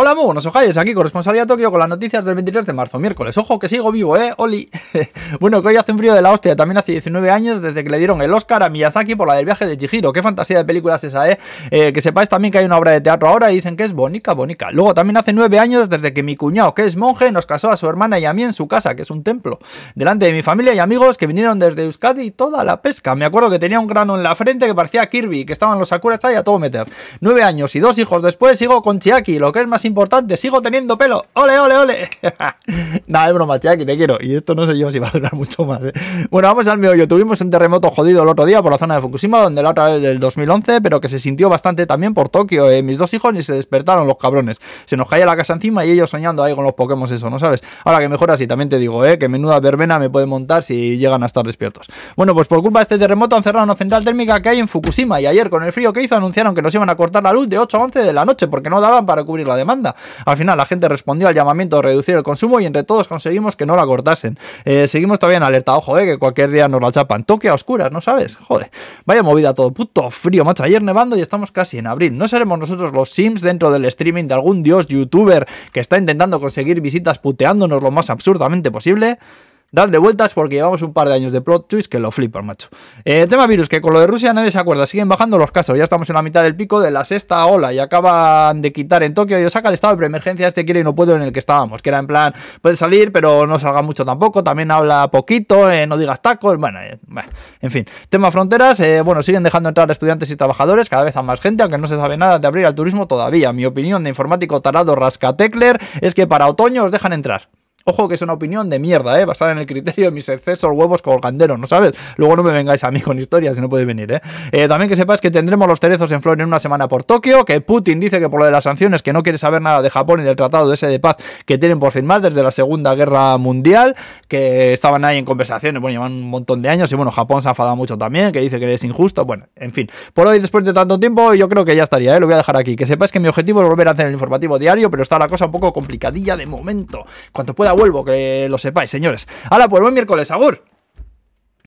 Hola, muy buenos ojalles, aquí corresponsalía Tokio con las noticias del 23 de marzo, miércoles. Ojo que sigo vivo, eh, Oli. bueno, que hoy hace un frío de la hostia, también hace 19 años desde que le dieron el Oscar a Miyazaki por la del viaje de Chihiro. Qué fantasía de películas esa, eh. eh que sepáis también que hay una obra de teatro ahora y dicen que es bonica, bonica. Luego también hace 9 años desde que mi cuñado, que es monje, nos casó a su hermana y a mí en su casa, que es un templo. Delante de mi familia y amigos que vinieron desde Euskadi y toda la pesca. Me acuerdo que tenía un grano en la frente que parecía Kirby, que estaban los Sakura y a todo meter. 9 años y dos hijos después sigo con Chiaki, lo que es más importante, sigo teniendo pelo. ¡Ole, ole, ole! Nada, es broma, Chiaki, te quiero. Y esto no sé yo si va a durar mucho más. ¿eh? Bueno, vamos al meollo. Tuvimos un terremoto jodido el otro día por la zona de Fukushima, donde la otra vez del 2011, pero que se sintió bastante también por Tokio. Eh. Mis dos hijos ni se despertaron los cabrones. Se nos caía la casa encima y ellos soñando ahí con los Pokémon, eso, ¿no sabes? Ahora que mejor así, también te digo, ¿eh? Que menuda verbena me puede montar si llegan a estar despiertos. Bueno, pues por culpa de este terremoto han cerrado una central térmica que hay en Fukushima y ayer con el frío que hizo anunciaron que nos iban a cortar la luz de 8 a 11 de la noche porque no daban para cubrir la demanda. Al final la gente respondió al llamamiento de reducir el consumo y entre todos conseguimos que no la cortasen. Eh, seguimos todavía en alerta, ojo, eh, que cualquier día nos la chapan. Toque a oscuras, ¿no sabes? Joder, vaya movida todo, puto frío, macho. Ayer nevando y estamos casi en abril. ¿No seremos nosotros los Sims dentro del streaming de algún dios youtuber que está intentando conseguir visitas puteándonos lo más absurdamente posible? Dadle vueltas porque llevamos un par de años de plot twist que lo flipan, macho. Eh, tema virus, que con lo de Rusia nadie se acuerda. Siguen bajando los casos. Ya estamos en la mitad del pico de la sexta ola y acaban de quitar en Tokio y Osaka el estado de preemergencia este quiere y no puedo en el que estábamos. Que era en plan, puede salir, pero no salga mucho tampoco. También habla poquito, eh, no digas tacos. Bueno, eh, en fin. Tema fronteras, bueno, siguen dejando entrar estudiantes y trabajadores, cada vez a más gente, aunque no se sabe nada de abrir al turismo todavía. Mi opinión de informático tarado Rascatecler es que para otoño os dejan entrar. Ojo que es una opinión de mierda, ¿eh? Basada en el criterio de mis excesos huevos colganderos, ¿no sabes? Luego no me vengáis a mí con historias si no puede venir, ¿eh? ¿eh? También que sepas que tendremos los cerezos en flor en una semana por Tokio, que Putin dice que por lo de las sanciones, que no quiere saber nada de Japón y del tratado de ese de paz que tienen por firmar desde la Segunda Guerra Mundial, que estaban ahí en conversaciones, bueno, llevan un montón de años y bueno, Japón se ha enfadado mucho también, que dice que es injusto, bueno, en fin. Por hoy, después de tanto tiempo, yo creo que ya estaría, ¿eh? Lo voy a dejar aquí. Que sepáis que mi objetivo es volver a hacer el informativo diario, pero está la cosa un poco complicadilla de momento. Cuanto pueda vuelvo, que lo sepáis, señores. Hala, pues buen miércoles, Agur.